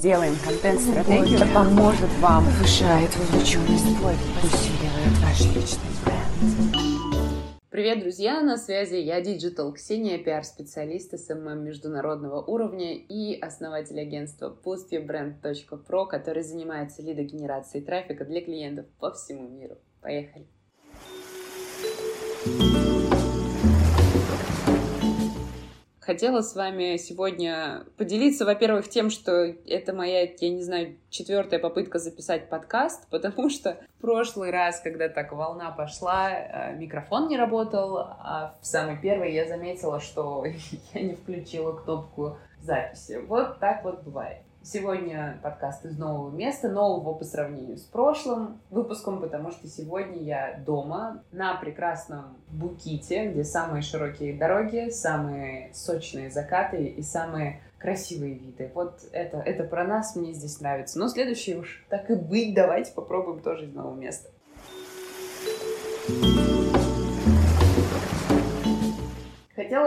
Делаем контент-стратегию, это поможет вам, повышает вовлеченность, усиливает ваш личный бренд. Привет, друзья! На связи я, Digital Ксения, пиар-специалист SMM международного уровня и основатель агентства boostyourbrand.pro, который занимается лидогенерацией трафика для клиентов по всему миру. Поехали! Хотела с вами сегодня поделиться, во-первых, тем, что это моя, я не знаю, четвертая попытка записать подкаст, потому что в прошлый раз, когда так волна пошла, э, микрофон не работал, а в самый первый я заметила, что я не включила кнопку записи. Вот так вот бывает. Сегодня подкаст из нового места, нового по сравнению с прошлым выпуском, потому что сегодня я дома на прекрасном Буките, где самые широкие дороги, самые сочные закаты и самые красивые виды. Вот это, это про нас, мне здесь нравится. Но следующий уж так и быть, давайте попробуем тоже из нового места.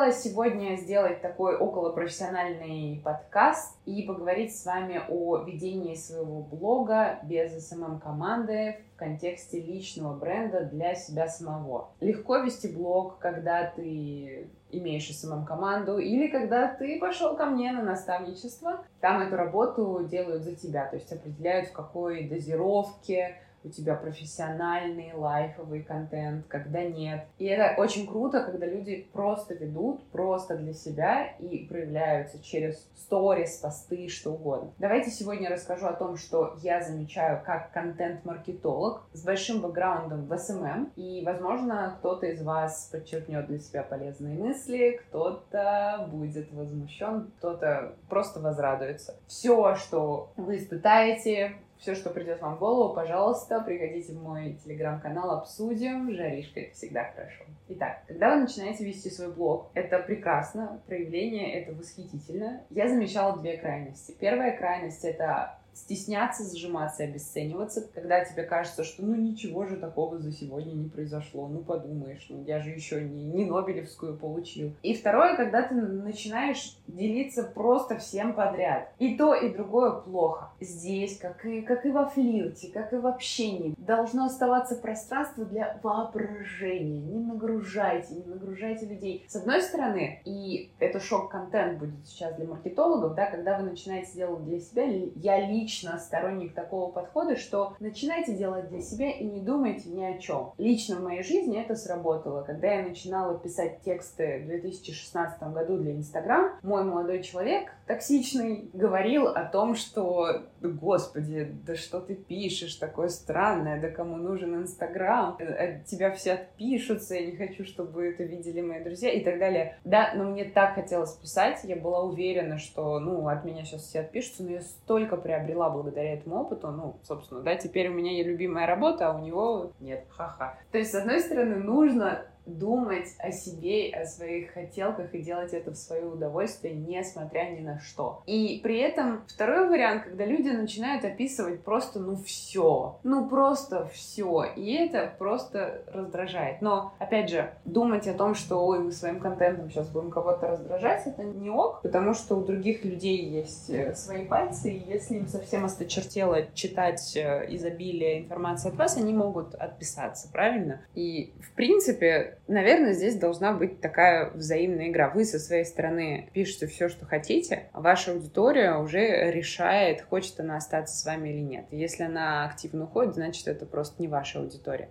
Хотела сегодня сделать такой околопрофессиональный подкаст и поговорить с вами о ведении своего блога без SMM-команды в контексте личного бренда для себя самого. Легко вести блог, когда ты имеешь SMM-команду, или когда ты пошел ко мне на наставничество, там эту работу делают за тебя, то есть определяют, в какой дозировке, у тебя профессиональный лайфовый контент, когда нет. И это очень круто, когда люди просто ведут, просто для себя и проявляются через сторис, посты, что угодно. Давайте сегодня расскажу о том, что я замечаю как контент-маркетолог с большим бэкграундом в SMM, эм эм. и, возможно, кто-то из вас подчеркнет для себя полезные мысли, кто-то будет возмущен, кто-то просто возрадуется. Все, что вы испытаете, все, что придет вам в голову, пожалуйста, приходите в мой телеграм-канал, обсудим. Жаришка, это всегда хорошо. Итак, когда вы начинаете вести свой блог, это прекрасно, проявление это восхитительно. Я замечала две крайности. Первая крайность — это стесняться, сжиматься, обесцениваться, когда тебе кажется, что ну ничего же такого за сегодня не произошло, ну подумаешь, ну я же еще не, не Нобелевскую получил. И второе, когда ты начинаешь делиться просто всем подряд. И то, и другое плохо. Здесь, как и, как и во флирте, как и в общении, должно оставаться пространство для воображения. Не нагружайте, не нагружайте людей. С одной стороны, и это шок-контент будет сейчас для маркетологов, да, когда вы начинаете делать для себя, я лично лично сторонник такого подхода, что начинайте делать для себя и не думайте ни о чем. Лично в моей жизни это сработало. Когда я начинала писать тексты в 2016 году для Инстаграм, мой молодой человек, токсичный, говорил о том, что господи, да что ты пишешь такое странное, да кому нужен Инстаграм, от тебя все отпишутся, я не хочу, чтобы это видели мои друзья и так далее. Да, но мне так хотелось писать, я была уверена, что, ну, от меня сейчас все отпишутся, но я столько приобрела приобрела благодаря этому опыту, ну, собственно, да, теперь у меня есть любимая работа, а у него нет, ха-ха. То есть, с одной стороны, нужно думать о себе, о своих хотелках и делать это в свое удовольствие, несмотря ни на что. И при этом второй вариант, когда люди начинают описывать просто, ну, все, ну, просто все, и это просто раздражает. Но, опять же, думать о том, что, ой, мы своим контентом сейчас будем кого-то раздражать, это не ок, потому что у других людей есть э, свои пальцы, и если им совсем осточертело читать э, изобилие информации от вас, они могут отписаться, правильно? И, в принципе, наверное, здесь должна быть такая взаимная игра. Вы со своей стороны пишете все, что хотите, а ваша аудитория уже решает, хочет она остаться с вами или нет. Если она активно уходит, значит, это просто не ваша аудитория.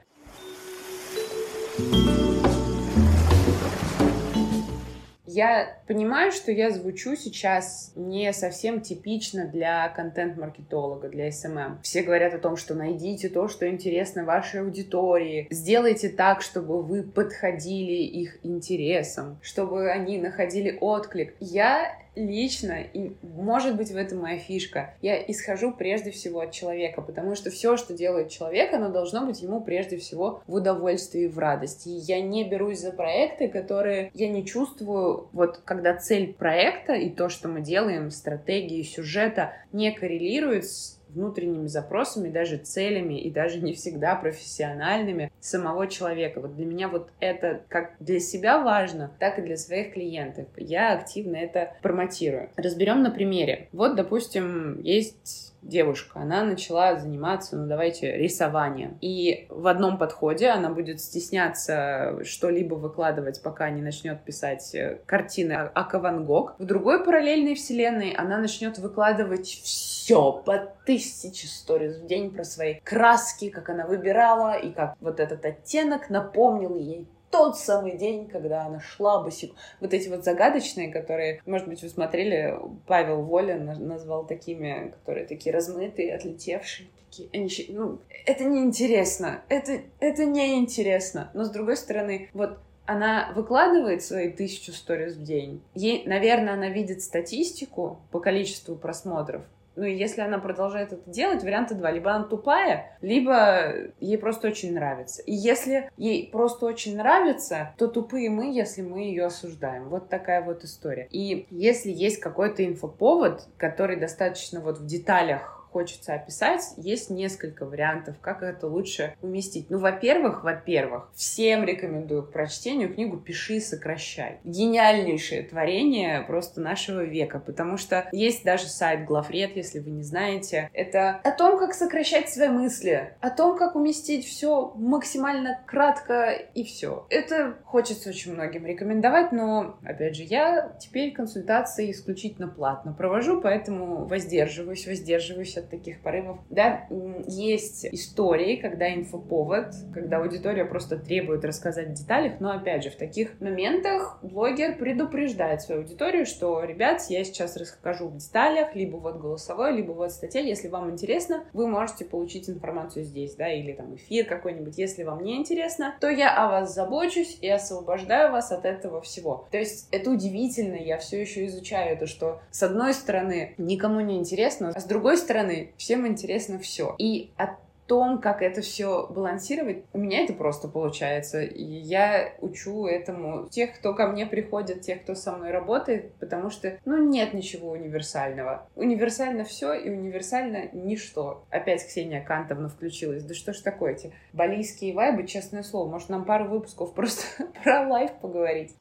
Я понимаю, что я звучу сейчас не совсем типично для контент-маркетолога, для SMM. Все говорят о том, что найдите то, что интересно вашей аудитории, сделайте так, чтобы вы подходили их интересам, чтобы они находили отклик. Я лично, и может быть в этом моя фишка, я исхожу прежде всего от человека, потому что все, что делает человек, оно должно быть ему прежде всего в удовольствии в радости. И я не берусь за проекты, которые я не чувствую, вот когда цель проекта и то, что мы делаем, стратегии, сюжета, не коррелирует с внутренними запросами, даже целями и даже не всегда профессиональными самого человека. Вот для меня вот это как для себя важно, так и для своих клиентов. Я активно это промотирую. Разберем на примере. Вот, допустим, есть девушка, она начала заниматься, ну давайте, рисованием. И в одном подходе она будет стесняться что-либо выкладывать, пока не начнет писать э, картины Ака Ван Гог. В другой параллельной вселенной она начнет выкладывать все по тысяче сториз в день про свои краски, как она выбирала, и как вот этот оттенок напомнил ей тот самый день, когда она шла босиком. Вот эти вот загадочные, которые, может быть, вы смотрели, Павел Волин назвал такими, которые такие размытые, отлетевшие. Такие. Они, ну, это неинтересно. Это, это неинтересно. Но, с другой стороны, вот она выкладывает свои тысячу сториз в день. Ей, наверное, она видит статистику по количеству просмотров, ну, и если она продолжает это делать, варианта два. Либо она тупая, либо ей просто очень нравится. И если ей просто очень нравится, то тупые мы, если мы ее осуждаем. Вот такая вот история. И если есть какой-то инфоповод, который достаточно вот в деталях хочется описать, есть несколько вариантов, как это лучше уместить. Ну, во-первых, во-первых, всем рекомендую к прочтению книгу «Пиши, сокращай». Гениальнейшее творение просто нашего века, потому что есть даже сайт Главред, если вы не знаете. Это о том, как сокращать свои мысли, о том, как уместить все максимально кратко и все. Это хочется очень многим рекомендовать, но, опять же, я теперь консультации исключительно платно провожу, поэтому воздерживаюсь, воздерживаюсь от таких порывов. Да, есть истории, когда инфоповод, когда аудитория просто требует рассказать в деталях, но опять же, в таких моментах блогер предупреждает свою аудиторию, что, ребят, я сейчас расскажу в деталях, либо вот голосовой, либо вот статья, если вам интересно, вы можете получить информацию здесь, да, или там эфир какой-нибудь, если вам не интересно, то я о вас забочусь и освобождаю вас от этого всего. То есть это удивительно, я все еще изучаю это, что с одной стороны никому не интересно, а с другой стороны стороны, всем интересно все. И о том, как это все балансировать, у меня это просто получается. И я учу этому тех, кто ко мне приходит, тех, кто со мной работает, потому что, ну, нет ничего универсального. Универсально все и универсально ничто. Опять Ксения Кантовна включилась. Да что ж такое эти балийские вайбы, честное слово. Может, нам пару выпусков просто про лайф поговорить?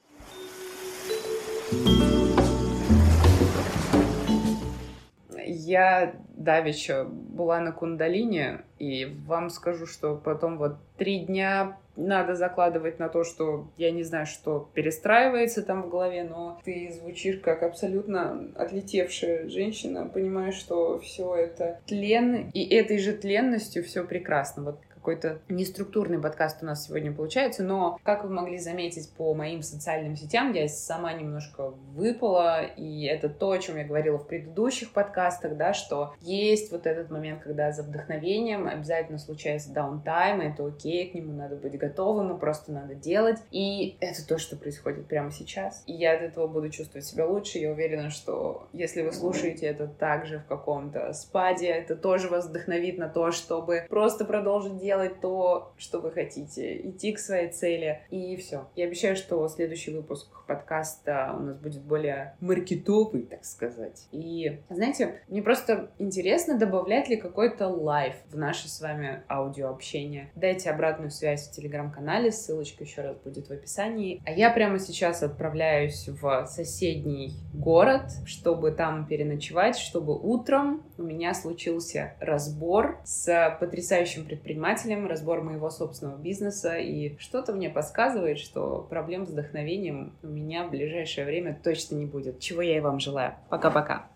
Я давеча была на кундалине, и вам скажу, что потом вот три дня надо закладывать на то, что я не знаю, что перестраивается там в голове, но ты звучишь как абсолютно отлетевшая женщина, понимаешь, что все это тлен, и этой же тленностью все прекрасно. Вот какой-то неструктурный подкаст у нас сегодня получается, но, как вы могли заметить по моим социальным сетям, я сама немножко выпала, и это то, о чем я говорила в предыдущих подкастах, да, что есть вот этот момент, когда за вдохновением обязательно случается даунтайм, это окей, к нему надо быть готовым, и просто надо делать, и это то, что происходит прямо сейчас, и я от этого буду чувствовать себя лучше, я уверена, что если вы слушаете это также в каком-то спаде, это тоже вас вдохновит на то, чтобы просто продолжить делать делать то, что вы хотите, идти к своей цели, и все. Я обещаю, что следующий выпуск подкаста у нас будет более маркетовый, так сказать. И, знаете, мне просто интересно, добавлять ли какой-то лайф в наше с вами аудиообщение. Дайте обратную связь в телеграм-канале, ссылочка еще раз будет в описании. А я прямо сейчас отправляюсь в соседний город, чтобы там переночевать, чтобы утром у меня случился разбор с потрясающим предпринимателем, предпринимателем, разбор моего собственного бизнеса, и что-то мне подсказывает, что проблем с вдохновением у меня в ближайшее время точно не будет, чего я и вам желаю. Пока-пока.